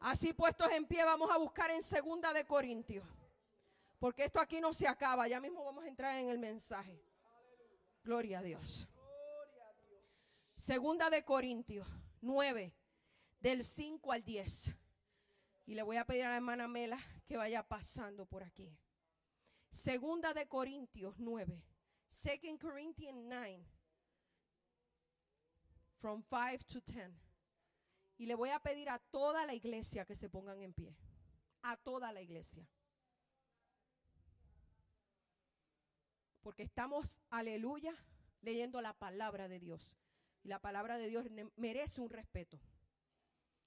Así puestos en pie, vamos a buscar en Segunda de Corintios. Porque esto aquí no se acaba. Ya mismo vamos a entrar en el mensaje. Gloria a Dios. Segunda de Corintios 9, del 5 al 10. Y le voy a pedir a la hermana Mela que vaya pasando por aquí. Segunda de Corintios 9. Second Corinthians 9. From 5 to 10. Y le voy a pedir a toda la iglesia que se pongan en pie. A toda la iglesia. Porque estamos, aleluya, leyendo la palabra de Dios. Y la palabra de Dios merece un respeto.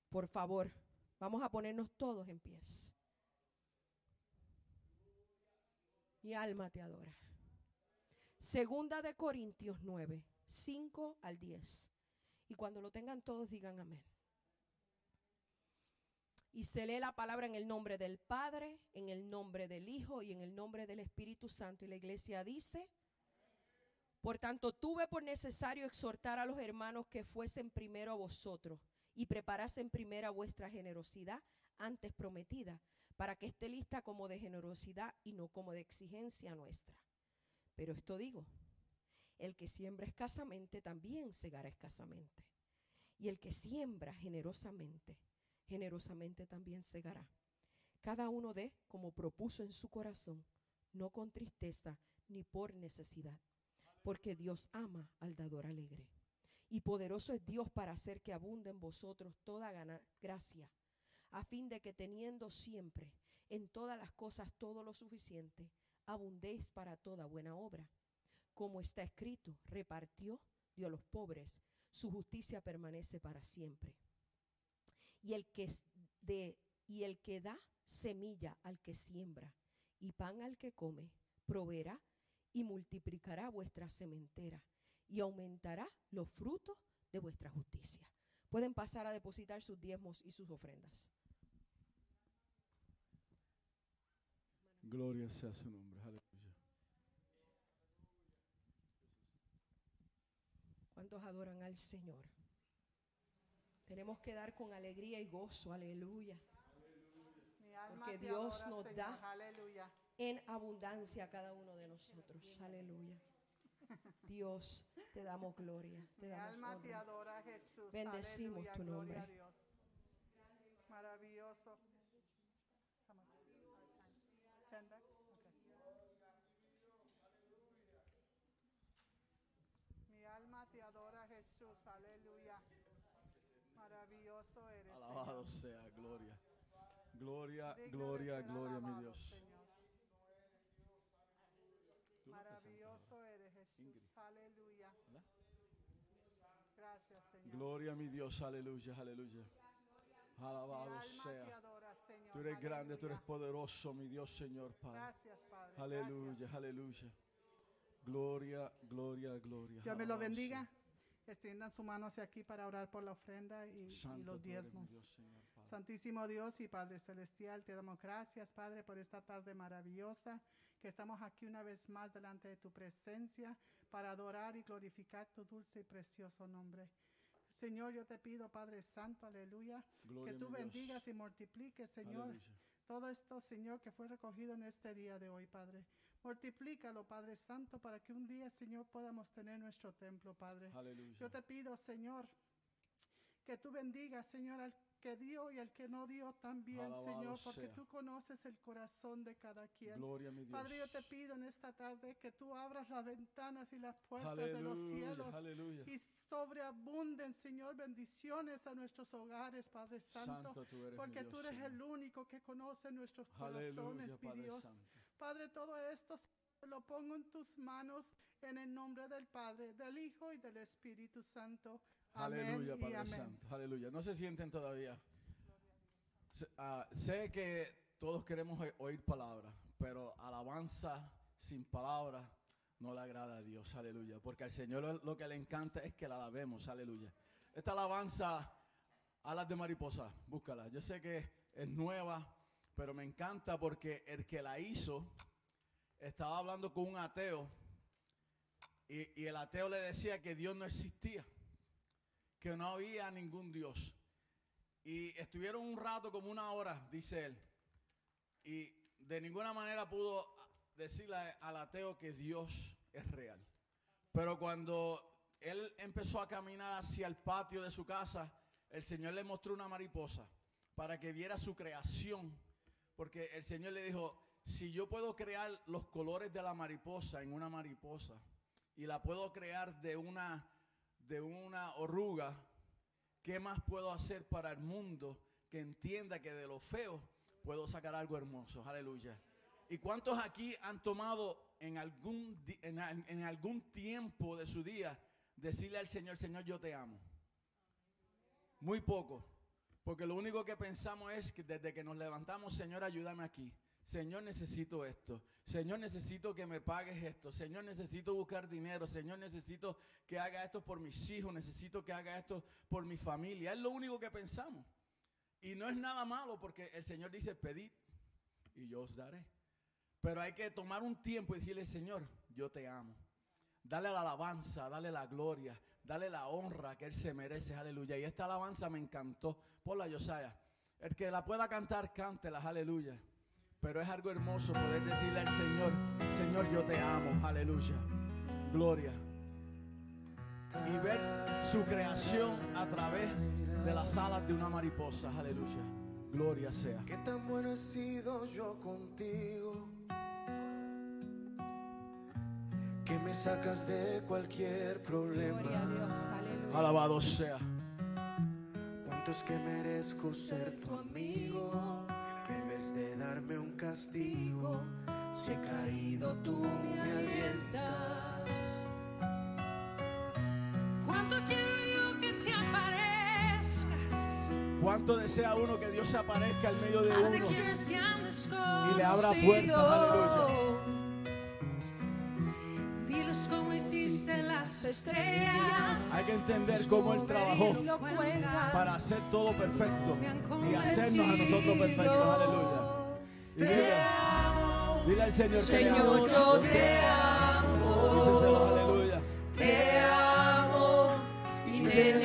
Por favor, vamos a ponernos todos en pies. Mi alma te adora. Segunda de Corintios 9, 5 al 10. Y cuando lo tengan todos digan amén. Y se lee la palabra en el nombre del Padre, en el nombre del Hijo y en el nombre del Espíritu Santo. Y la iglesia dice, por tanto, tuve por necesario exhortar a los hermanos que fuesen primero a vosotros y preparasen primero vuestra generosidad antes prometida, para que esté lista como de generosidad y no como de exigencia nuestra. Pero esto digo, el que siembra escasamente también segará escasamente. Y el que siembra generosamente, generosamente también segará. Cada uno dé como propuso en su corazón, no con tristeza ni por necesidad porque Dios ama al dador alegre. Y poderoso es Dios para hacer que abunde en vosotros toda gracia, a fin de que teniendo siempre en todas las cosas todo lo suficiente, abundéis para toda buena obra. Como está escrito, repartió, dio a los pobres, su justicia permanece para siempre. Y el que, de, y el que da semilla al que siembra y pan al que come, proveerá y multiplicará vuestra sementera y aumentará los frutos de vuestra justicia. Pueden pasar a depositar sus diezmos y sus ofrendas. Gloria sea su nombre. Aleluya. ¿Cuántos adoran al Señor? Tenemos que dar con alegría y gozo. Aleluya. Porque Dios nos da. Aleluya en abundancia a cada uno de nosotros. Aleluya. Dios, te damos gloria. Te damos alma te adora, Jesús. Bendecimos tu nombre. Maravilloso. Mi alma te adora, Jesús. Aleluya. Maravilloso eres. Alabado sea, gloria. Gloria, gloria, gloria, mi Dios. Maravilloso eres Jesús. Aleluya. Gracias, Señor. Gloria a mi Dios. Aleluya, aleluya. Alabado sea. tú eres grande, tú eres poderoso, mi Dios, Señor, Padre. Gracias, Padre. Aleluya, aleluya. Gloria, gloria, gloria. Dios me lo bendiga. Extiendan su mano hacia aquí para orar por la ofrenda y, los diezmos. Santísimo Dios y Padre Celestial, te damos gracias, Padre, por esta tarde maravillosa, que estamos aquí una vez más delante de tu presencia para adorar y glorificar tu dulce y precioso nombre. Señor, yo te pido, Padre Santo, aleluya, que tú bendigas y multipliques, Señor, todo esto, Señor, que fue recogido en este día de hoy, Padre. Multiplícalo, Padre Santo, para que un día, Señor, podamos tener nuestro templo, Padre. Yo te pido, Señor, que tú bendigas, Señor, al que dio y el que no dio también, Señor, porque tú conoces el corazón de cada quien. Gloria a mi Dios. Padre, yo te pido en esta tarde que tú abras las ventanas y las puertas de los cielos y sobreabunden, Señor, bendiciones a nuestros hogares, Padre Santo, porque tú eres el único que conoce nuestros corazones, mi Dios. Padre, todo esto lo pongo en tus manos en el nombre del Padre, del Hijo y del Espíritu Santo. Aleluya, Padre Santo. Aleluya. No se sienten todavía. Ah, sé que todos queremos oír palabras, pero alabanza sin palabras no le agrada a Dios. Aleluya. Porque al Señor lo que le encanta es que la alabemos. Aleluya. Esta alabanza, alas de mariposa, búscala. Yo sé que es nueva, pero me encanta porque el que la hizo estaba hablando con un ateo y, el ateo le decía que Dios no existía que no había ningún Dios. Y estuvieron un rato, como una hora, dice él. Y de ninguna manera pudo decirle al ateo que Dios es real. Pero cuando él empezó a caminar hacia el patio de su casa, el Señor le mostró una mariposa para que viera su creación. Porque el Señor le dijo, si yo puedo crear los colores de la mariposa en una mariposa y la puedo crear de una, de una oruga, ¿qué más puedo hacer para el mundo que entienda que de lo feo puedo sacar algo hermoso? Aleluya. ¿Y cuántos aquí han tomado en algún, en, en algún tiempo de su día decirle al Señor, Señor, yo te amo? Muy poco. Porque lo único que pensamos es que desde que nos levantamos, Señor, ayúdame aquí. Señor, necesito esto. Señor, necesito que me pagues esto. Señor, necesito buscar dinero. Señor, necesito que haga esto por mis hijos. Necesito que haga esto por mi familia. Es lo único que pensamos. Y no es nada malo porque el Señor dice, pedid y yo os daré. Pero hay que tomar un tiempo y decirle, Señor, yo te amo. Dale la alabanza, dale la gloria, dale la honra que Él se merece, aleluya. Y esta alabanza me encantó por la Yosaya. El que la pueda cantar, cántela, aleluya. Pero es algo hermoso poder decirle al Señor, Señor, yo te amo, aleluya. Gloria. Y ver su creación a través de las alas de una mariposa, aleluya. Gloria sea. Qué tan bueno he sido yo contigo. Me sacas de cualquier problema. Alabado sea. Cuántos que merezco ser tu amigo de darme un castigo, si he caído tú me alientas. ¿Cuánto quiero yo que te aparezcas? ¿Cuánto desea uno que Dios se aparezca al medio de uno y le abra puertas? Aleluya. Estrellas. Hay que entender cómo Él trabajó para hacer todo perfecto y hacernos a nosotros perfectos. Aleluya. Amo. Dile al Señor, Señor, yo te amo. Díselo, aleluya. Te amo y te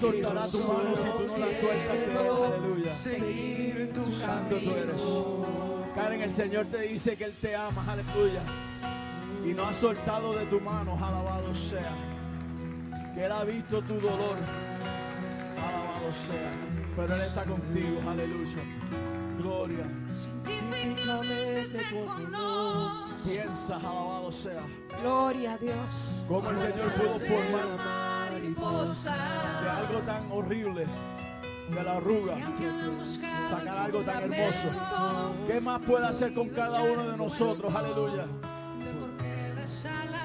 no soltará tu mano si tú no la sueltas. aleluya. Seguir tu Santo tú eres. Karen, el Señor te dice que Él te ama, aleluya. Y no ha soltado de tu mano, alabado sea que Él ha visto tu dolor. Alabado sea. Pero Él está contigo, aleluya. Gloria. Científicamente te conozco. Piensas, alabado sea. Gloria a Dios. Como el Señor pudo formar de algo tan horrible, de la arruga, sacar algo tan hermoso. ¿Qué más puede hacer con cada uno de nosotros? Aleluya.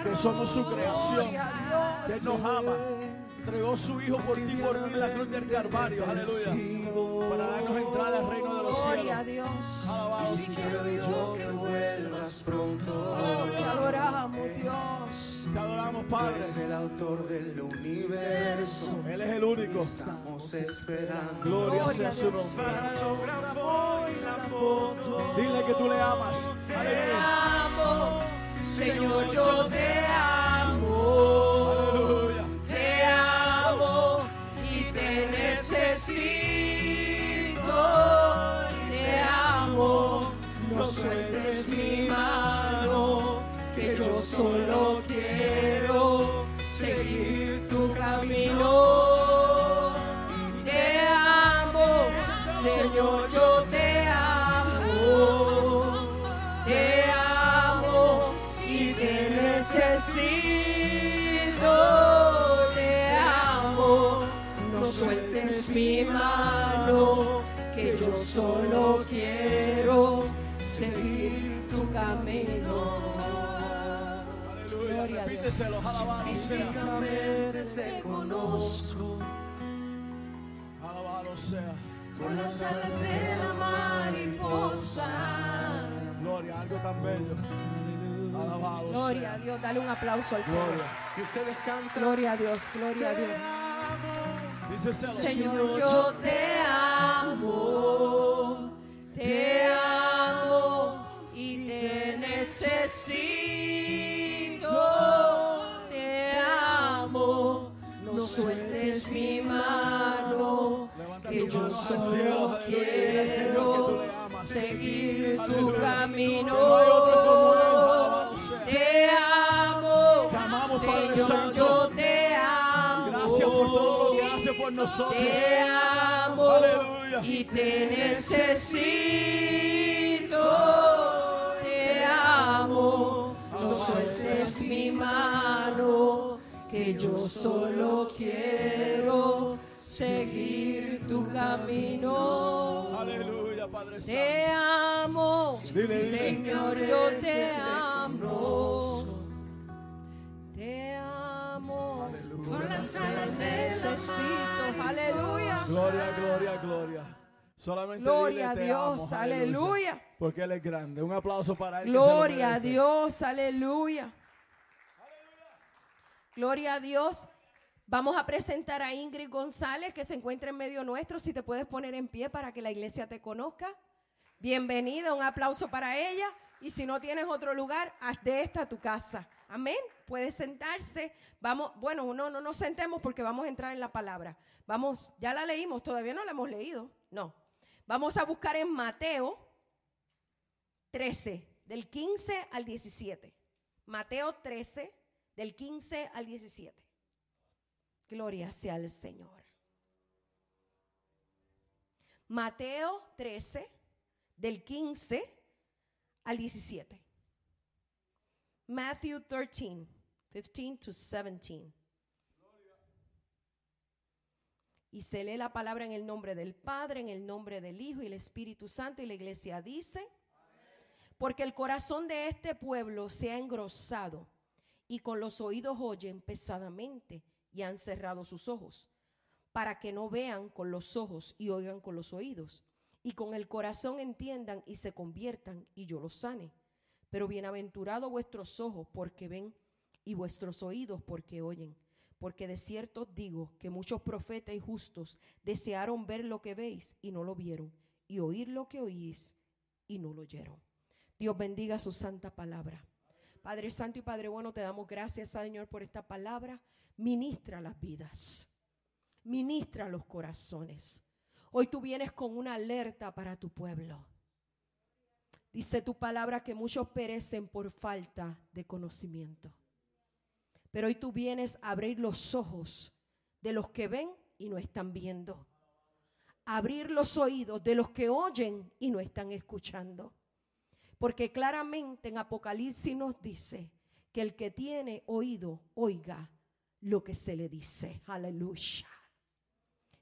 que somos su creación, que nos ama. Entregó su Hijo por ti por mí en la cruz del Calvario, aleluya, para darnos entrada al reino de los cielos. Alabado quiero yo que vuelvas pronto. Te adoramos. Te adoramos, Padre. Eres el autor del universo. Él es el único. Estamos esperando. Gloria sea su nombre. Dile que tú le amas. Aleluya. Señor, yo te amo. Repíteselo, alabado sea. te conozco. Alabado sea. Por las alas de la mariposa. Gloria, algo tan bello. Gloria a Dios, dale un aplauso al Señor. Y ustedes cantan. Gloria a Dios, gloria a Dios. Señor, yo te amo, te amo y te necesito. Aleluya. camino. Que no hay otro como Él, alabado sea. Te amo, Señor, yo te amo. Gracias por todo lo que hace por nosotros. Te amo y te necesito. Te amo, no sueltes mi mano, que yo solo quiero seguir tu camino. Aleluya, Padre Santo. Te amo. Señor, yo te amo. Te amo. Aleluya. Necesito, aleluya. Gloria, gloria, gloria. Solamente Gloria dile, a te amo, Dios, aleluya. Porque Él es grande. Un aplauso para Él. Gloria a. Dios, aleluya. Gloria a Dios. Vamos a presentar a Ingrid González que se encuentra en medio nuestro. Si te puedes poner en pie para que la iglesia te conozca. Bienvenida, un aplauso para ella. Y si no tienes otro lugar, haz de esta tu casa. Amén. Puedes sentarse. Vamos, bueno, no, no nos sentemos porque vamos a entrar en la palabra. Vamos, ya la leímos, todavía no la hemos leído. No. Vamos a buscar en Mateo 13, del 15 al 17. Mateo 13, del 15 al 17. Gloria sea al Señor. Mateo 13, del 15 al 17. Matthew 13, 15 to 17. Y se lee la palabra en el nombre del Padre, en el nombre del Hijo y el Espíritu Santo. Y la iglesia dice, porque el corazón de este pueblo se ha engrosado y con los oídos oyen pesadamente y han cerrado sus ojos, para que no vean con los ojos y oigan con los oídos, y con el corazón entiendan y se conviertan y yo los sane. Pero bienaventurados vuestros ojos porque ven y vuestros oídos porque oyen. Porque de cierto os digo que muchos profetas y justos desearon ver lo que veis y no lo vieron, y oír lo que oís y no lo oyeron. Dios bendiga su santa palabra. Padre Santo y Padre Bueno, te damos gracias, Señor, por esta palabra. Ministra las vidas. Ministra los corazones. Hoy tú vienes con una alerta para tu pueblo. Dice tu palabra que muchos perecen por falta de conocimiento. Pero hoy tú vienes a abrir los ojos de los que ven y no están viendo. Abrir los oídos de los que oyen y no están escuchando. Porque claramente en Apocalipsis nos dice que el que tiene oído, oiga lo que se le dice. Aleluya.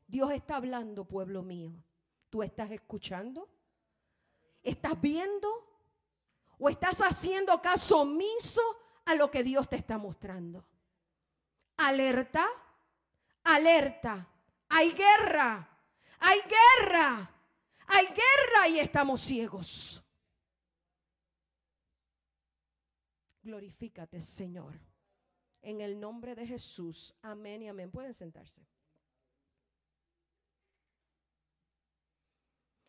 Dios está hablando, pueblo mío. ¿Tú estás escuchando? ¿Estás viendo? ¿O estás haciendo caso omiso a lo que Dios te está mostrando? Alerta, alerta. Hay guerra, hay guerra, hay guerra y estamos ciegos. Glorifícate, Señor. En el nombre de Jesús. Amén y amén. Pueden sentarse.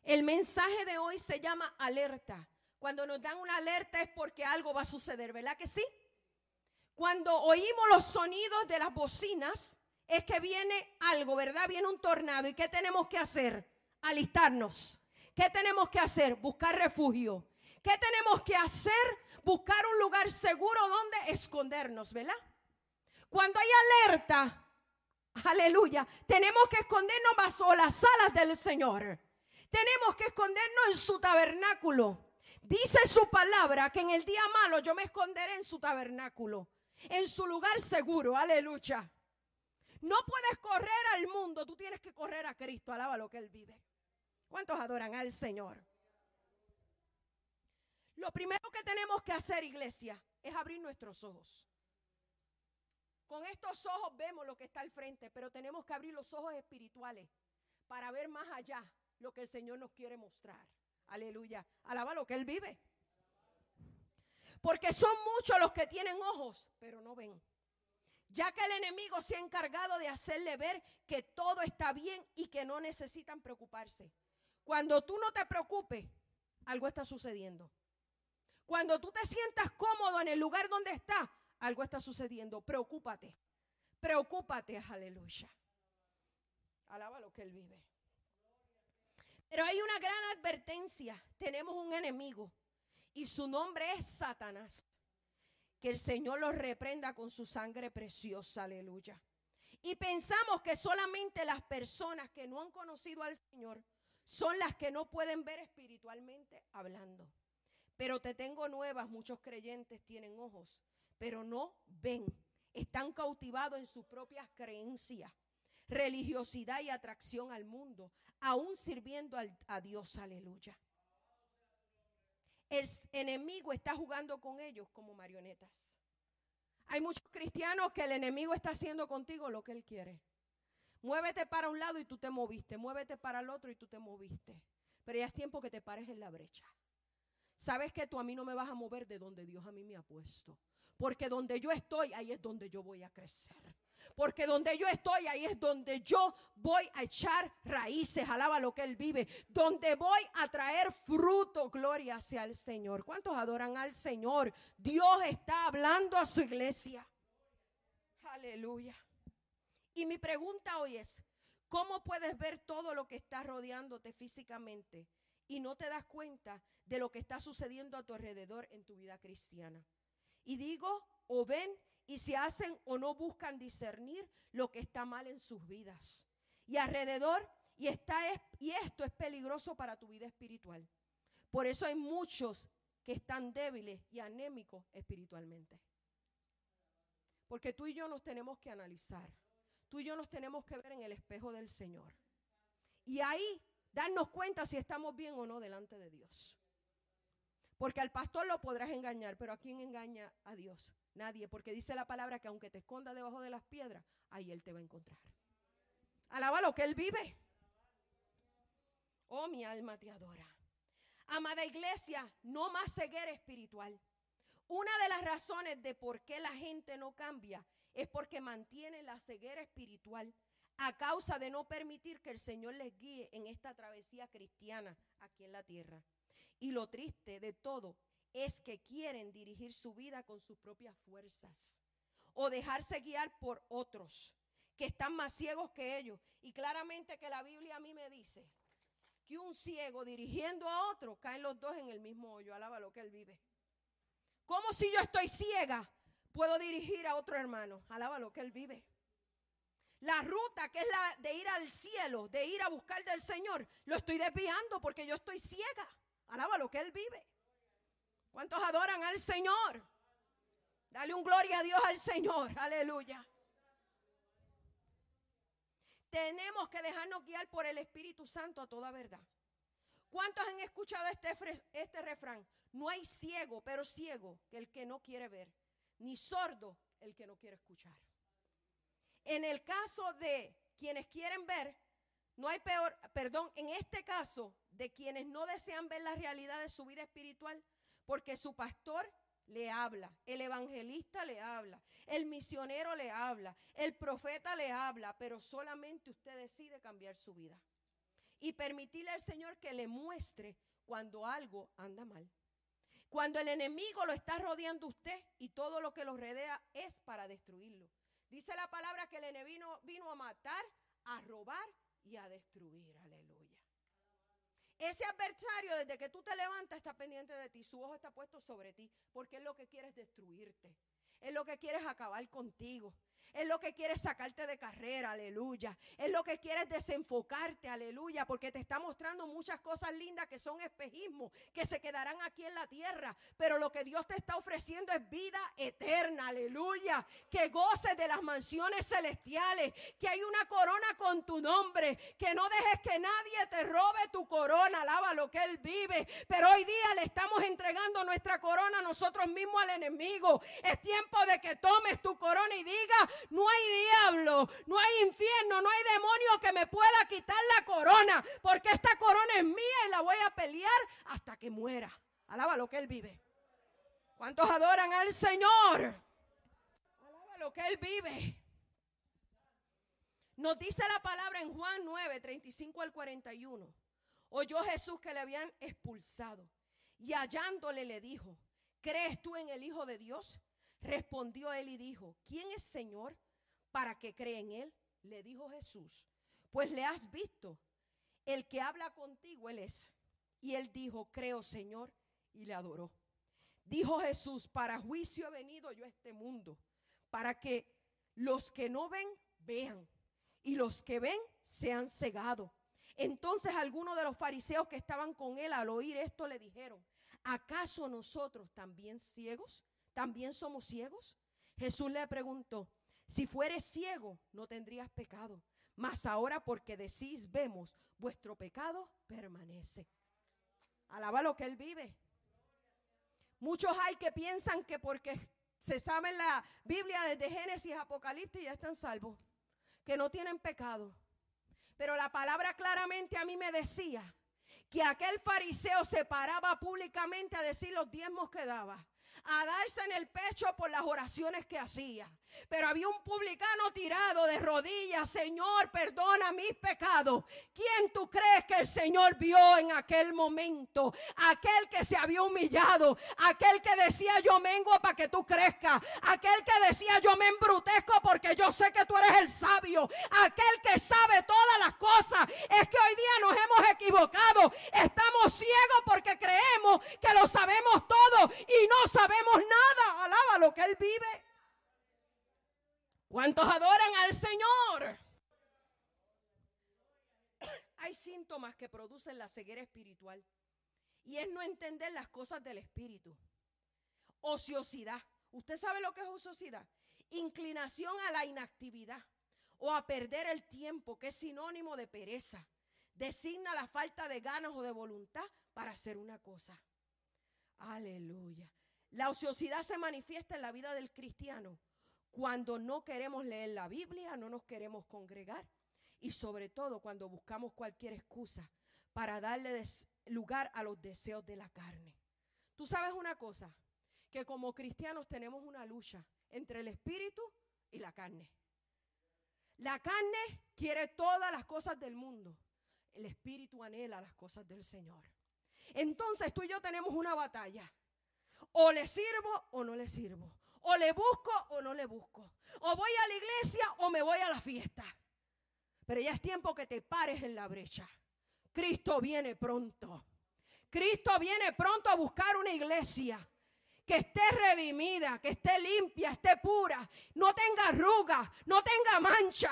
El mensaje de hoy se llama alerta. Cuando nos dan una alerta es porque algo va a suceder, ¿verdad que sí? Cuando oímos los sonidos de las bocinas es que viene algo, ¿verdad? Viene un tornado. ¿Y qué tenemos que hacer? Alistarnos. ¿Qué tenemos que hacer? Buscar refugio. ¿Qué tenemos que hacer? Buscar un lugar seguro donde escondernos, ¿verdad? Cuando hay alerta, aleluya, tenemos que escondernos bajo las alas del Señor. Tenemos que escondernos en su tabernáculo. Dice su palabra que en el día malo yo me esconderé en su tabernáculo, en su lugar seguro, aleluya. No puedes correr al mundo, tú tienes que correr a Cristo, alaba lo que Él vive. ¿Cuántos adoran al Señor? Lo primero que tenemos que hacer, iglesia, es abrir nuestros ojos. Con estos ojos vemos lo que está al frente, pero tenemos que abrir los ojos espirituales para ver más allá lo que el Señor nos quiere mostrar. Aleluya. Alaba lo que Él vive. Porque son muchos los que tienen ojos, pero no ven. Ya que el enemigo se ha encargado de hacerle ver que todo está bien y que no necesitan preocuparse. Cuando tú no te preocupes, algo está sucediendo. Cuando tú te sientas cómodo en el lugar donde estás, algo está sucediendo. Preocúpate. Preocúpate, aleluya. Alaba lo que Él vive. Pero hay una gran advertencia. Tenemos un enemigo y su nombre es Satanás. Que el Señor lo reprenda con su sangre preciosa, aleluya. Y pensamos que solamente las personas que no han conocido al Señor son las que no pueden ver espiritualmente hablando. Pero te tengo nuevas, muchos creyentes tienen ojos, pero no ven. Están cautivados en sus propias creencias, religiosidad y atracción al mundo, aún sirviendo a Dios, aleluya. El enemigo está jugando con ellos como marionetas. Hay muchos cristianos que el enemigo está haciendo contigo lo que él quiere. Muévete para un lado y tú te moviste. Muévete para el otro y tú te moviste. Pero ya es tiempo que te pares en la brecha. Sabes que tú a mí no me vas a mover de donde Dios a mí me ha puesto. Porque donde yo estoy, ahí es donde yo voy a crecer. Porque donde yo estoy, ahí es donde yo voy a echar raíces. Alaba lo que Él vive. Donde voy a traer fruto. Gloria hacia el Señor. ¿Cuántos adoran al Señor? Dios está hablando a su iglesia. Aleluya. Y mi pregunta hoy es, ¿cómo puedes ver todo lo que está rodeándote físicamente y no te das cuenta de lo que está sucediendo a tu alrededor en tu vida cristiana? Y digo, o ven y se hacen o no buscan discernir lo que está mal en sus vidas. Y alrededor, y, está, y esto es peligroso para tu vida espiritual. Por eso hay muchos que están débiles y anémicos espiritualmente. Porque tú y yo nos tenemos que analizar. Tú y yo nos tenemos que ver en el espejo del Señor. Y ahí darnos cuenta si estamos bien o no delante de Dios. Porque al pastor lo podrás engañar, pero ¿a quién engaña a Dios? Nadie, porque dice la palabra que aunque te esconda debajo de las piedras, ahí Él te va a encontrar. Alaba lo que Él vive. Oh, mi alma te adora. Amada iglesia, no más ceguera espiritual. Una de las razones de por qué la gente no cambia es porque mantiene la ceguera espiritual a causa de no permitir que el Señor les guíe en esta travesía cristiana aquí en la tierra. Y lo triste de todo es que quieren dirigir su vida con sus propias fuerzas o dejarse guiar por otros que están más ciegos que ellos. Y claramente que la Biblia a mí me dice que un ciego dirigiendo a otro caen los dos en el mismo hoyo. Alaba lo que él vive. ¿Cómo si yo estoy ciega puedo dirigir a otro hermano? Alaba lo que él vive. La ruta que es la de ir al cielo, de ir a buscar del Señor, lo estoy desviando porque yo estoy ciega. Alaba lo que Él vive. ¿Cuántos adoran al Señor? Dale un gloria a Dios al Señor. Aleluya. Tenemos que dejarnos guiar por el Espíritu Santo a toda verdad. ¿Cuántos han escuchado este, este refrán? No hay ciego, pero ciego que el que no quiere ver, ni sordo el que no quiere escuchar. En el caso de quienes quieren ver, no hay peor, perdón, en este caso de quienes no desean ver la realidad de su vida espiritual, porque su pastor le habla, el evangelista le habla, el misionero le habla, el profeta le habla, pero solamente usted decide cambiar su vida y permitirle al Señor que le muestre cuando algo anda mal. Cuando el enemigo lo está rodeando usted y todo lo que lo rodea es para destruirlo. Dice la palabra que el enemigo vino a matar, a robar y a destruir. Aleluya. Ese adversario, desde que tú te levantas, está pendiente de ti. Su ojo está puesto sobre ti, porque es lo que quiere es destruirte. Es lo que quieres acabar contigo. Es lo que quieres sacarte de carrera, aleluya. Es lo que quieres desenfocarte, aleluya, porque te está mostrando muchas cosas lindas que son espejismos, que se quedarán aquí en la tierra. Pero lo que Dios te está ofreciendo es vida eterna, aleluya. Que goces de las mansiones celestiales, que hay una corona con tu nombre, que no dejes que nadie te robe tu corona, alaba lo que Él vive. Pero hoy día le estamos entregando nuestra corona nosotros mismos al enemigo. Es tiempo de que tomes tu corona y diga, no hay diablo, no hay infierno, no hay demonio que me pueda quitar la corona, porque esta corona es mía y la voy a pelear hasta que muera. Alaba lo que Él vive. ¿Cuántos adoran al Señor? Alaba lo que Él vive. Nos dice la palabra en Juan 9, 35 al 41. Oyó Jesús que le habían expulsado y hallándole le dijo, ¿crees tú en el Hijo de Dios? Respondió él y dijo, ¿quién es Señor para que cree en él? Le dijo Jesús, pues le has visto el que habla contigo, Él es. Y él dijo, creo Señor, y le adoró. Dijo Jesús, para juicio he venido yo a este mundo, para que los que no ven, vean, y los que ven, sean cegados. Entonces algunos de los fariseos que estaban con él al oír esto le dijeron, ¿acaso nosotros también ciegos? ¿También somos ciegos? Jesús le preguntó, si fueres ciego, no tendrías pecado, mas ahora porque decís vemos, vuestro pecado permanece. Alaba lo que él vive. Muchos hay que piensan que porque se sabe la Biblia desde Génesis Apocalipsis ya están salvos, que no tienen pecado. Pero la palabra claramente a mí me decía que aquel fariseo se paraba públicamente a decir los diezmos que daba a darse en el pecho por las oraciones que hacía. Pero había un publicano tirado de rodillas, Señor, perdona mis pecados. ¿Quién tú crees que el Señor vio en aquel momento? Aquel que se había humillado, aquel que decía yo mengo para que tú crezcas, aquel que decía yo me embrutezco porque yo sé que tú eres el sabio, aquel que sabe todas las cosas. Es que hoy día nos hemos equivocado, estamos ciegos porque creemos que lo sabemos todo y no sabemos nada. Alaba lo que Él vive. ¿Cuántos adoran al Señor? Hay síntomas que producen la ceguera espiritual. Y es no entender las cosas del espíritu. Ociosidad. ¿Usted sabe lo que es ociosidad? Inclinación a la inactividad o a perder el tiempo, que es sinónimo de pereza. Designa la falta de ganas o de voluntad para hacer una cosa. Aleluya. La ociosidad se manifiesta en la vida del cristiano cuando no queremos leer la Biblia, no nos queremos congregar y sobre todo cuando buscamos cualquier excusa para darle lugar a los deseos de la carne. Tú sabes una cosa, que como cristianos tenemos una lucha entre el espíritu y la carne. La carne quiere todas las cosas del mundo, el espíritu anhela las cosas del Señor. Entonces tú y yo tenemos una batalla. O le sirvo o no le sirvo. O le busco o no le busco. O voy a la iglesia o me voy a la fiesta. Pero ya es tiempo que te pares en la brecha. Cristo viene pronto. Cristo viene pronto a buscar una iglesia que esté redimida, que esté limpia, esté pura, no tenga arrugas, no tenga mancha.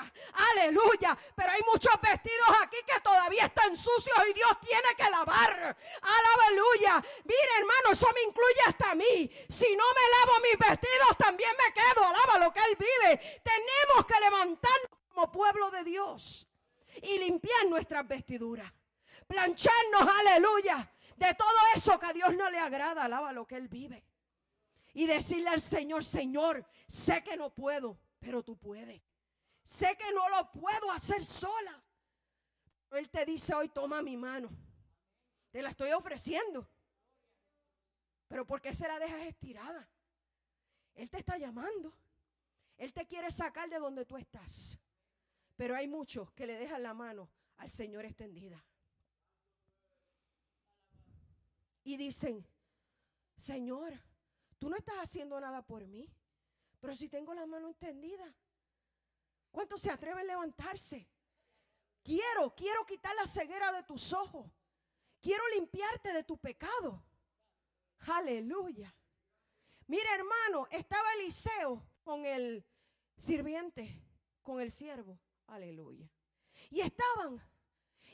Aleluya. Pero hay muchos vestidos aquí que todavía están sucios y Dios tiene que lavar. Aleluya. Mire, hermano, eso me incluye hasta a mí. Si no me lavo mis vestidos, también me quedo. Alaba lo que Él vive. Tenemos que levantarnos como pueblo de Dios y limpiar nuestras vestiduras. Plancharnos, aleluya, de todo eso que a Dios no le agrada. Alaba lo que Él vive y decirle al Señor, Señor, sé que no puedo, pero tú puedes. Sé que no lo puedo hacer sola. Él te dice hoy, toma mi mano. Te la estoy ofreciendo. Pero ¿por qué se la dejas estirada? Él te está llamando. Él te quiere sacar de donde tú estás. Pero hay muchos que le dejan la mano al Señor extendida. Y dicen, Señor, Tú no estás haciendo nada por mí. Pero si tengo la mano extendida, ¿cuántos se atreven a levantarse? Quiero, quiero quitar la ceguera de tus ojos. Quiero limpiarte de tu pecado. Aleluya. Mira, hermano, estaba Eliseo con el sirviente, con el siervo. Aleluya. Y estaban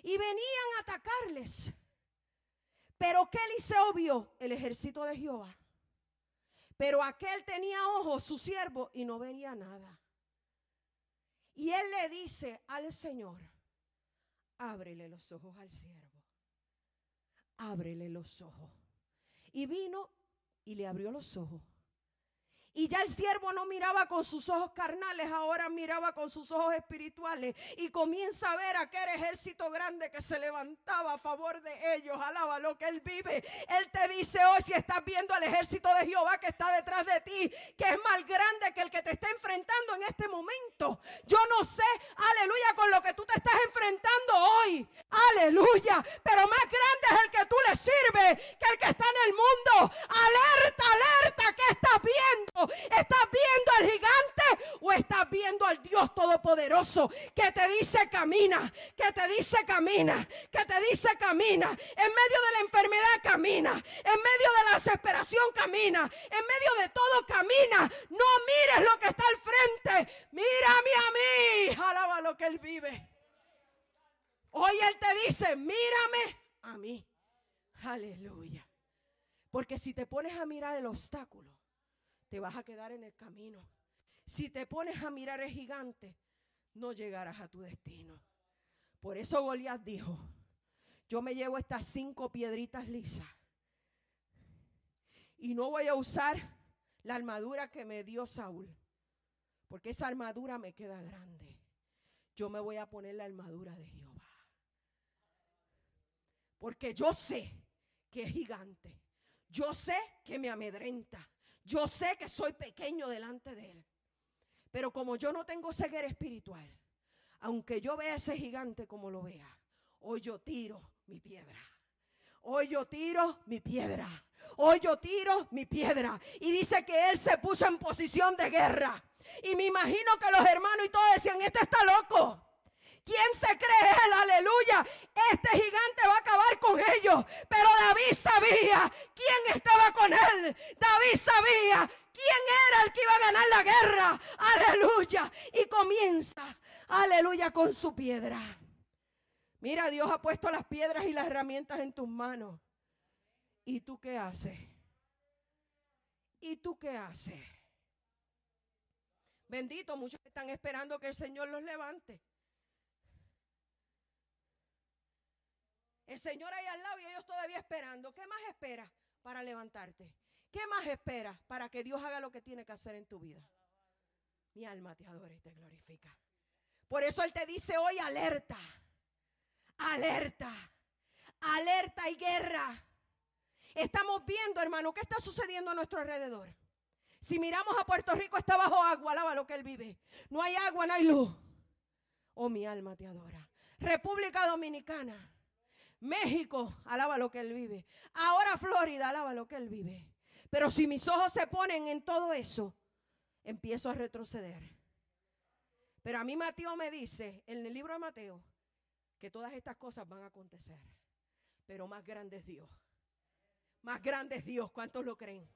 y venían a atacarles. Pero ¿qué Eliseo vio? El ejército de Jehová. Pero aquel tenía ojos, su siervo, y no veía nada. Y él le dice al Señor, ábrele los ojos al siervo. Ábrele los ojos. Y vino y le abrió los ojos. Y ya el siervo no miraba con sus ojos carnales, ahora miraba con sus ojos espirituales. Y comienza a ver aquel ejército grande que se levantaba a favor de ellos. Alaba lo que él vive. Él te dice hoy, si estás viendo al ejército de Jehová que está detrás de ti, que es más grande que el que te está enfrentando en este momento. Yo no sé, aleluya, con lo que tú te estás enfrentando hoy. Aleluya. Pero más grande es el que tú le sirves que el que está en el mundo. Alerta, alerta, ¿qué estás viendo? ¿Estás viendo al gigante o estás viendo al Dios Todopoderoso que te dice camina, que te dice camina, que te dice camina. En medio de la enfermedad camina, en medio de la desesperación camina, en medio de todo camina. No mires lo que está al frente, mírame a mí. Alaba lo que Él vive. Hoy Él te dice, mírame a mí. Aleluya. Porque si te pones a mirar el obstáculo, te vas a quedar en el camino. Si te pones a mirar el gigante, no llegarás a tu destino. Por eso Goliat dijo, yo me llevo estas cinco piedritas lisas y no voy a usar la armadura que me dio Saúl, porque esa armadura me queda grande. Yo me voy a poner la armadura de Jehová. Porque yo sé que es gigante. Yo sé que me amedrenta. Yo sé que soy pequeño delante de él. Pero como yo no tengo ceguera espiritual, aunque yo vea ese gigante como lo vea, hoy yo tiro mi piedra. Hoy yo tiro mi piedra. Hoy yo tiro mi piedra. Y dice que él se puso en posición de guerra. Y me imagino que los hermanos y todos decían, este está loco. ¿Quién se cree él? Aleluya. Este gigante va a acabar con ellos. Pero David sabía quién estaba con él. David sabía quién era el que iba a ganar la guerra. Aleluya. Y comienza, aleluya, con su piedra. Mira, Dios ha puesto las piedras y las herramientas en tus manos. ¿Y tú qué haces? ¿Y tú qué haces? Bendito, muchos están esperando que el Señor los levante. El Señor ahí al lado y ellos todavía esperando. ¿Qué más esperas para levantarte? ¿Qué más esperas para que Dios haga lo que tiene que hacer en tu vida? Mi alma te adora y te glorifica. Por eso Él te dice hoy alerta, alerta, alerta y guerra. Estamos viendo, hermano, qué está sucediendo a nuestro alrededor. Si miramos a Puerto Rico, está bajo agua, alaba lo que Él vive. No hay agua, no hay luz. Oh, mi alma te adora. República Dominicana México, alaba lo que Él vive. Ahora Florida, alaba lo que Él vive. Pero si mis ojos se ponen en todo eso, empiezo a retroceder. Pero a mí Mateo me dice, en el libro de Mateo, que todas estas cosas van a acontecer. Pero más grande es Dios. Más grande es Dios. ¿Cuántos lo creen?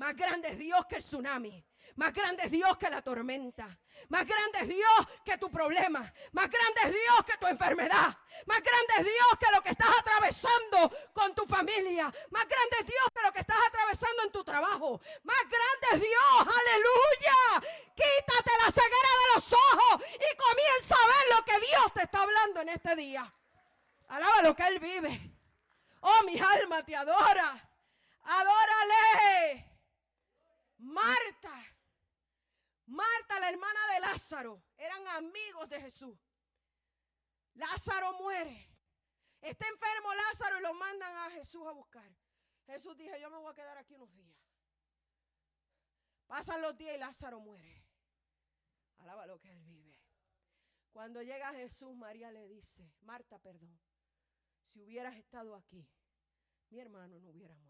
Más grande es Dios que el tsunami. Más grande es Dios que la tormenta. Más grande es Dios que tu problema. Más grande es Dios que tu enfermedad. Más grande es Dios que lo que estás atravesando con tu familia. Más grande es Dios que lo que estás atravesando en tu trabajo. Más grande es Dios. Aleluya. Quítate la ceguera de los ojos y comienza a ver lo que Dios te está hablando en este día. Alaba lo que Él vive. Oh, mi alma te adora. Adórale. Marta, Marta, la hermana de Lázaro, eran amigos de Jesús. Lázaro muere. Está enfermo Lázaro y lo mandan a Jesús a buscar. Jesús dijo, yo me voy a quedar aquí unos días. Pasan los días y Lázaro muere. Alaba lo que él vive. Cuando llega Jesús, María le dice, Marta, perdón, si hubieras estado aquí, mi hermano no hubiera muerto.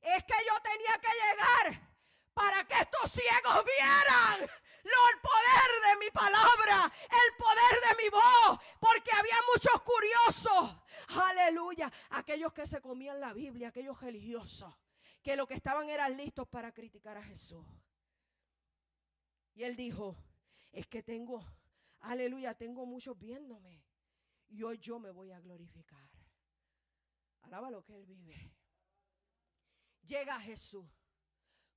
Es que yo tenía que llegar para que estos ciegos vieran el poder de mi palabra, el poder de mi voz, porque había muchos curiosos. Aleluya. Aquellos que se comían la Biblia, aquellos religiosos, que lo que estaban eran listos para criticar a Jesús. Y él dijo, es que tengo, aleluya, tengo muchos viéndome. Y hoy yo me voy a glorificar. Alaba lo que Él vive. Llega Jesús.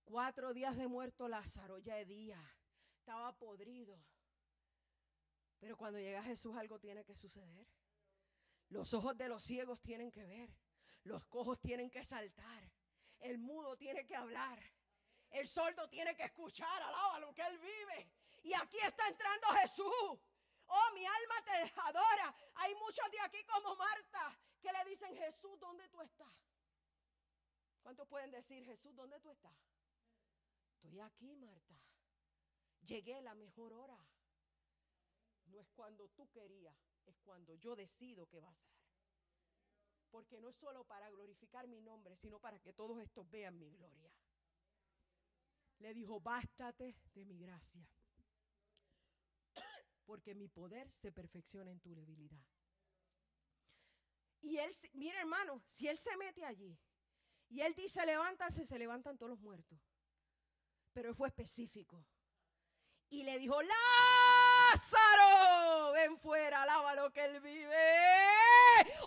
Cuatro días de muerto Lázaro, ya día. Estaba podrido. Pero cuando llega Jesús algo tiene que suceder. Los ojos de los ciegos tienen que ver. Los cojos tienen que saltar. El mudo tiene que hablar. El sordo tiene que escuchar. Alaba lo que Él vive. Y aquí está entrando Jesús. Oh, mi alma te adora. Hay muchos de aquí como Marta que le dicen, Jesús, ¿dónde tú estás? ¿Cuántos pueden decir, Jesús, ¿dónde tú estás? Estoy aquí, Marta. Llegué la mejor hora. No es cuando tú querías, es cuando yo decido que va a ser. Porque no es solo para glorificar mi nombre, sino para que todos estos vean mi gloria. le dijo, bástate de mi gracia, porque mi poder se perfecciona en tu debilidad. Y él, mira hermano, si él se mete allí y él dice, levántase, se levantan todos los muertos. Pero él fue específico. Y le dijo, Lázaro, ven fuera, alaba lo que él vive.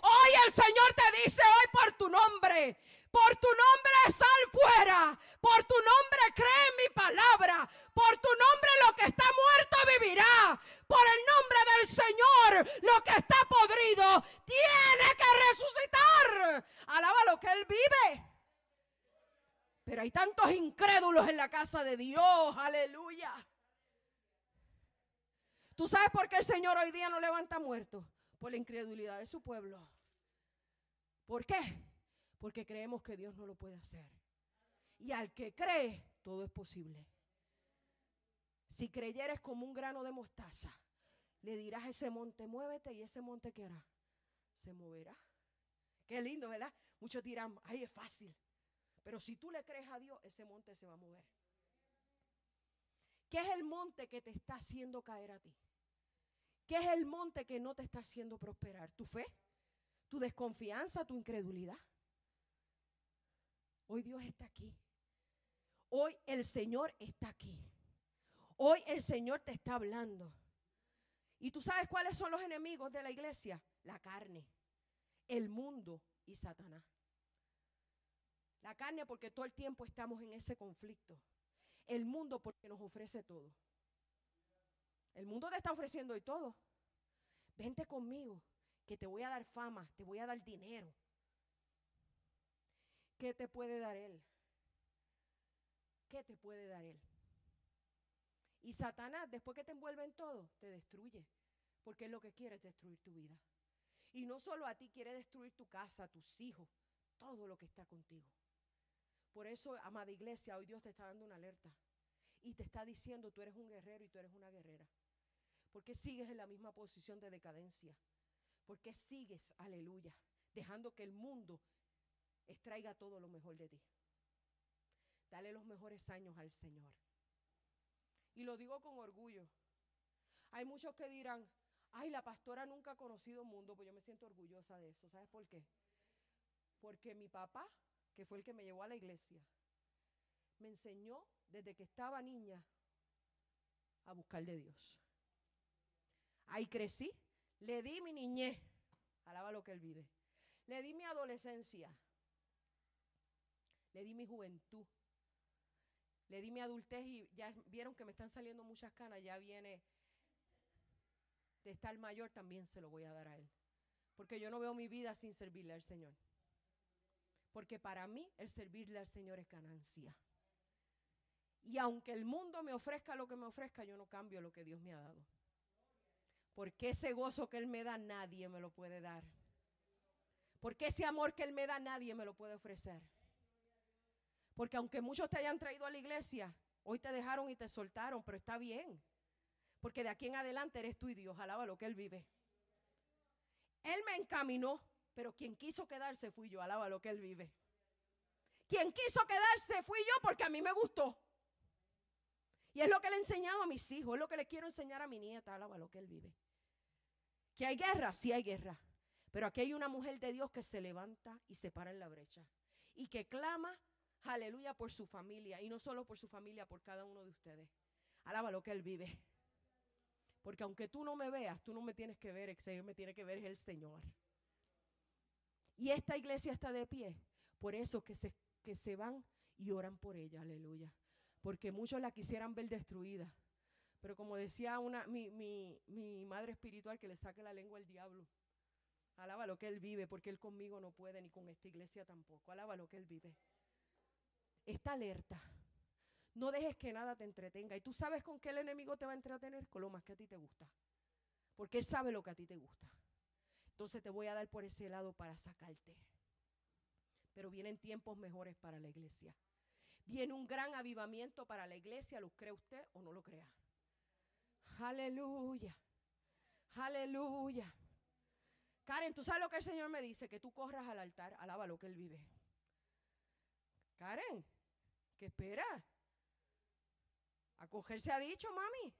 Hoy el Señor te dice hoy por tu nombre, por tu nombre sal fuera, por tu nombre cree en mi palabra, por tu nombre lo que está muerto vivirá, por el nombre del Señor lo que está podrido tiene que resucitar. Alaba lo que Él vive. Pero hay tantos incrédulos en la casa de Dios, aleluya. ¿Tú sabes por qué el Señor hoy día no levanta muertos? Por la incredulidad de su pueblo. ¿Por qué? Porque creemos que Dios no lo puede hacer. Y al que cree, todo es posible. Si creyeres como un grano de mostaza, le dirás a ese monte, muévete y ese monte ¿qué hará? Se moverá. Qué lindo, ¿verdad? Muchos dirán, ay, es fácil. Pero si tú le crees a Dios, ese monte se va a mover. ¿Qué es el monte que te está haciendo caer a ti? ¿Qué es el monte que no te está haciendo prosperar? ¿Tu fe? ¿Tu desconfianza? ¿Tu incredulidad? Hoy Dios está aquí. Hoy el Señor está aquí. Hoy el Señor te está hablando. ¿Y tú sabes cuáles son los enemigos de la iglesia? La carne, el mundo y Satanás. La carne porque todo el tiempo estamos en ese conflicto. El mundo porque nos ofrece todo. El mundo te está ofreciendo hoy todo. Vente conmigo, que te voy a dar fama, te voy a dar dinero. ¿Qué te puede dar Él? ¿Qué te puede dar Él? Y Satanás, después que te envuelve en todo, te destruye. Porque es lo que quiere es destruir tu vida. Y no solo a ti, quiere destruir tu casa, tus hijos, todo lo que está contigo. Por eso, amada iglesia, hoy Dios te está dando una alerta. Y te está diciendo, tú eres un guerrero y tú eres una guerrera. ¿Por qué sigues en la misma posición de decadencia? ¿Por qué sigues, aleluya, dejando que el mundo extraiga todo lo mejor de ti? Dale los mejores años al Señor. Y lo digo con orgullo. Hay muchos que dirán, ay, la pastora nunca ha conocido el mundo, pues yo me siento orgullosa de eso. ¿Sabes por qué? Porque mi papá, que fue el que me llevó a la iglesia, me enseñó desde que estaba niña a buscar de Dios. Ahí crecí. Le di mi niñez. Alaba lo que él vive. Le di mi adolescencia. Le di mi juventud. Le di mi adultez y ya vieron que me están saliendo muchas canas. Ya viene de estar mayor, también se lo voy a dar a él. Porque yo no veo mi vida sin servirle al Señor. Porque para mí el servirle al Señor es ganancia. Y aunque el mundo me ofrezca lo que me ofrezca, yo no cambio lo que Dios me ha dado. Porque ese gozo que Él me da, nadie me lo puede dar. Porque ese amor que Él me da, nadie me lo puede ofrecer. Porque aunque muchos te hayan traído a la iglesia, hoy te dejaron y te soltaron, pero está bien. Porque de aquí en adelante eres tú y Dios, alaba lo que Él vive. Él me encaminó, pero quien quiso quedarse fui yo, alaba lo que Él vive. Quien quiso quedarse fui yo porque a mí me gustó. Y es lo que le he enseñado a mis hijos, es lo que le quiero enseñar a mi nieta, alaba lo que Él vive. ¿Que hay guerra? Sí hay guerra. Pero aquí hay una mujer de Dios que se levanta y se para en la brecha. Y que clama, aleluya, por su familia. Y no solo por su familia, por cada uno de ustedes. Alaba lo que Él vive. Porque aunque tú no me veas, tú no me tienes que ver, el me tiene que ver es el Señor. Y esta iglesia está de pie. Por eso que se, que se van y oran por ella, aleluya. Porque muchos la quisieran ver destruida. Pero como decía una, mi, madre espiritual, que le saque la lengua al diablo. Alaba lo que Él vive, porque Él conmigo no puede, ni con esta iglesia tampoco. Alaba lo que Él vive. Está alerta. No dejes que nada te entretenga. Y tú sabes con qué el enemigo te va a entretener, con lo más que a ti te gusta. Porque Él sabe lo que a ti te gusta. Entonces te voy a dar por ese lado para sacarte. Pero vienen tiempos mejores para la iglesia. Viene un gran avivamiento para la iglesia, ¿lo cree usted o no lo crea? Aleluya. Aleluya. Karen, ¿tú sabes lo que el Señor me dice? Que tú corras al altar, alaba lo que Él vive. Karen, ¿qué espera? Acogerse ha dicho, mami.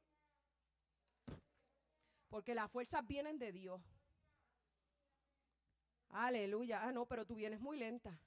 Porque las fuerzas vienen de Dios. Aleluya. Ah, no, pero tú vienes muy lenta.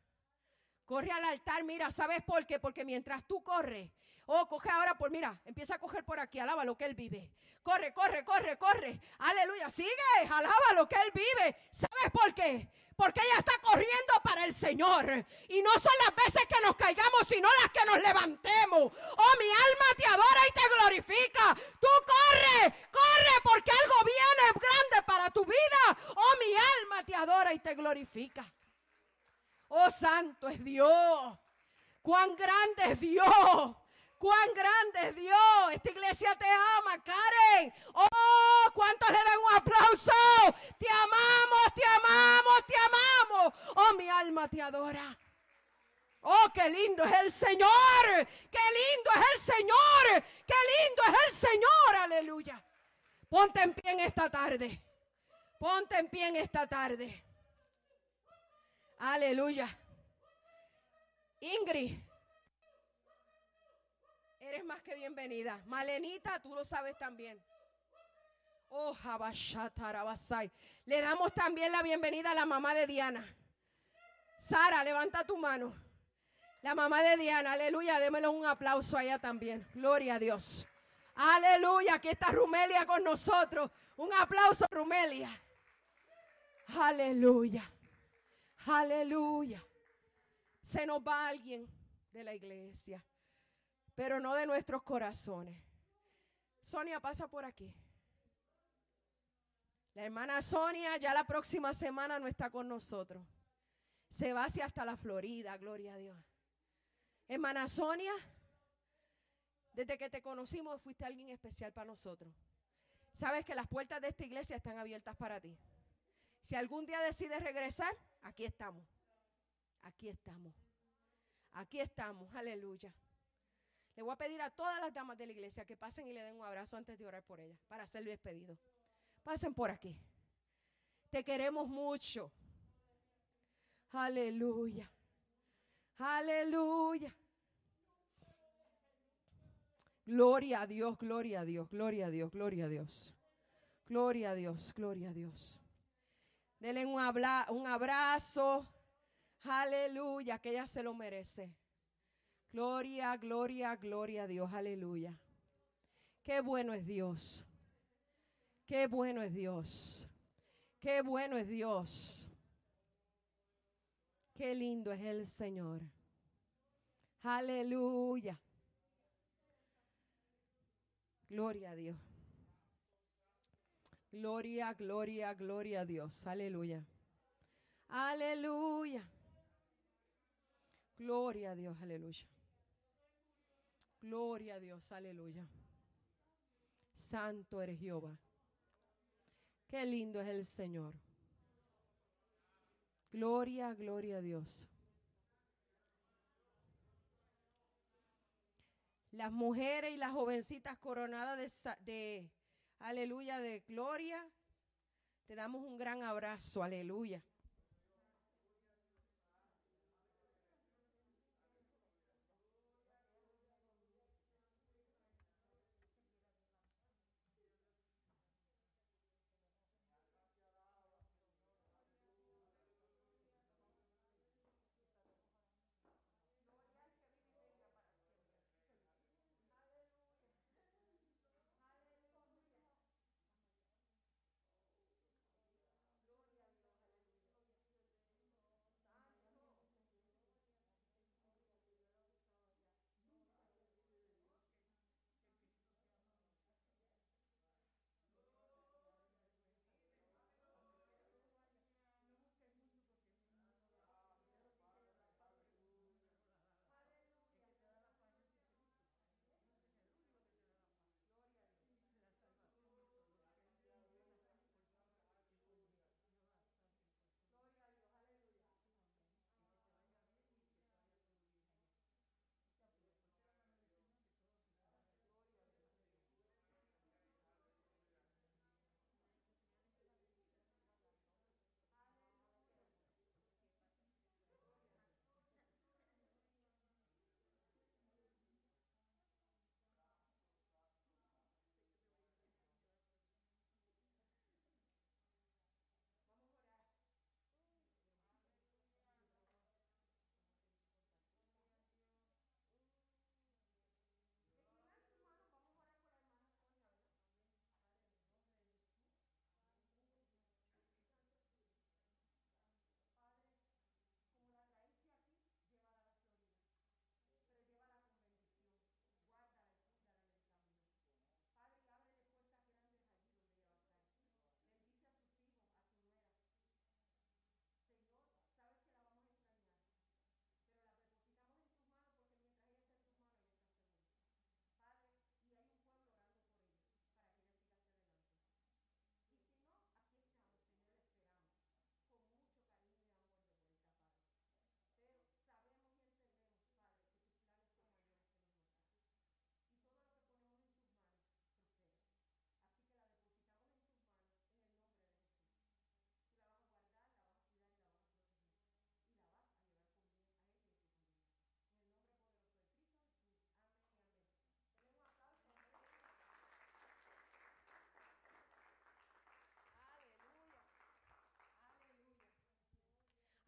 Corre al altar, mira, ¿sabes por qué? Porque mientras tú corres, oh, coge ahora por, mira, empieza a coger por aquí, alaba lo que Él vive. Corre, corre, corre, corre. Aleluya, sigue, alaba lo que Él vive. ¿Sabes por qué? Porque ella está corriendo para el Señor. Y no son las veces que nos caigamos, sino las que nos levantemos. Oh, mi alma te adora y te glorifica. Tú corre, corre, porque algo viene grande para tu vida. Oh, mi alma te adora y te glorifica. Oh, santo es Dios. Cuán grande es Dios. Cuán grande es Dios. Esta iglesia te ama, Karen. Oh, ¿cuántos le dan un aplauso? Te amamos, te amamos, te amamos. Oh, mi alma te adora. Oh, qué lindo es el Señor. Qué lindo es el Señor. Qué lindo es el Señor. Aleluya. Ponte en pie en esta tarde. Ponte en pie en esta tarde. Aleluya. Ingrid, eres más que bienvenida. Malenita, tú lo sabes también. Oh, Le damos también la bienvenida a la mamá de Diana. Sara, levanta tu mano. La mamá de Diana, aleluya, démelo un aplauso allá también. Gloria a Dios. Aleluya, aquí está Rumelia con nosotros. Un aplauso, Rumelia. Aleluya. Aleluya. Se nos va alguien de la iglesia, pero no de nuestros corazones. Sonia pasa por aquí. La hermana Sonia ya la próxima semana no está con nosotros. Se va hacia hasta la Florida, gloria a Dios. Hermana Sonia, desde que te conocimos fuiste alguien especial para nosotros. Sabes que las puertas de esta iglesia están abiertas para ti. Si algún día decides regresar, aquí estamos. Aquí estamos. Aquí estamos. Aleluya. Le voy a pedir a todas las damas de la iglesia que pasen y le den un abrazo antes de orar por ellas, para ser despedido. Pasen por aquí. Te queremos mucho. Aleluya. Aleluya. Gloria a Dios, gloria a Dios, gloria a Dios, gloria a Dios. Gloria a Dios, gloria a Dios. Denle un, un abrazo. Aleluya, que ella se lo merece. Gloria, gloria, gloria a Dios. Aleluya. Qué bueno es Dios. Qué bueno es Dios. Qué bueno es Dios. Qué lindo es el Señor. Aleluya. Gloria a Dios. Gloria, gloria, gloria a Dios. Aleluya. Aleluya. Gloria a Dios, aleluya. Gloria a Dios, aleluya. Santo eres Jehová. Qué lindo es el Señor. Gloria, gloria a Dios. Las mujeres y las jovencitas coronadas de, de aleluya, de gloria. Te damos un gran abrazo, aleluya.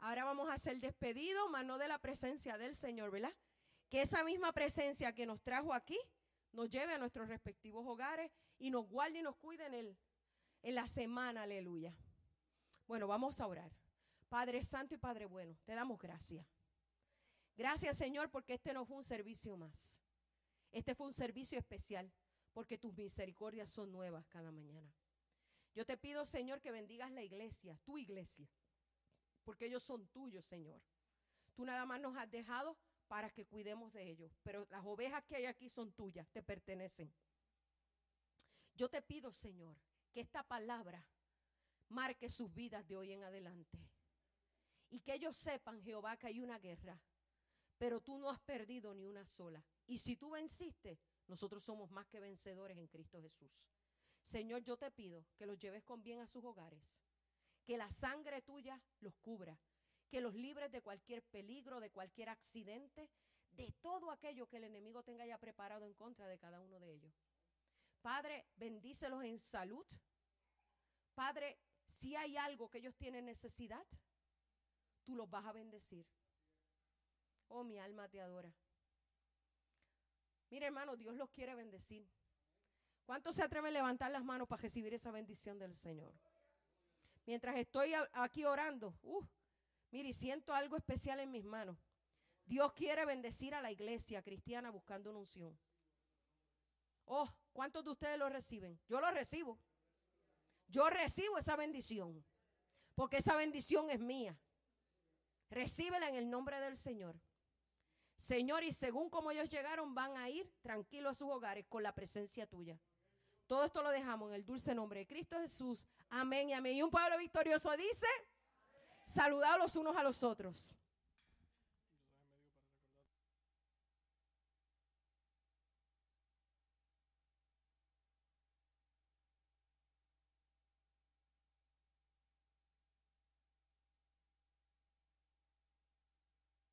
Ahora vamos a hacer despedido, más no de la presencia del Señor, ¿verdad? Que esa misma presencia que nos trajo aquí nos lleve a nuestros respectivos hogares y nos guarde y nos cuide en, el, en la semana, aleluya. Bueno, vamos a orar. Padre Santo y Padre Bueno, te damos gracias. Gracias Señor porque este no fue un servicio más. Este fue un servicio especial porque tus misericordias son nuevas cada mañana. Yo te pido Señor que bendigas la iglesia, tu iglesia porque ellos son tuyos, Señor. Tú nada más nos has dejado para que cuidemos de ellos, pero las ovejas que hay aquí son tuyas, te pertenecen. Yo te pido, Señor, que esta palabra marque sus vidas de hoy en adelante. Y que ellos sepan, Jehová, que hay una guerra, pero tú no has perdido ni una sola. Y si tú venciste, nosotros somos más que vencedores en Cristo Jesús. Señor, yo te pido que los lleves con bien a sus hogares que la sangre tuya los cubra, que los libres de cualquier peligro, de cualquier accidente, de todo aquello que el enemigo tenga ya preparado en contra de cada uno de ellos. Padre, bendícelos en salud. Padre, si hay algo que ellos tienen necesidad, tú los vas a bendecir. Oh, mi alma te adora. Mire, hermano, Dios los quiere bendecir. ¿Cuántos se atreven a levantar las manos para recibir esa bendición del Señor? Mientras estoy aquí orando, uh, mire, siento algo especial en mis manos. Dios quiere bendecir a la iglesia cristiana buscando una unción. Oh, ¿cuántos de ustedes lo reciben? Yo lo recibo. Yo recibo esa bendición. Porque esa bendición es mía. Recíbela en el nombre del Señor. Señor, y según como ellos llegaron, van a ir tranquilos a sus hogares con la presencia tuya. Todo esto lo dejamos en el dulce nombre de Cristo Jesús. Amén y amén. Y un pueblo victorioso dice, saludados los unos a los otros.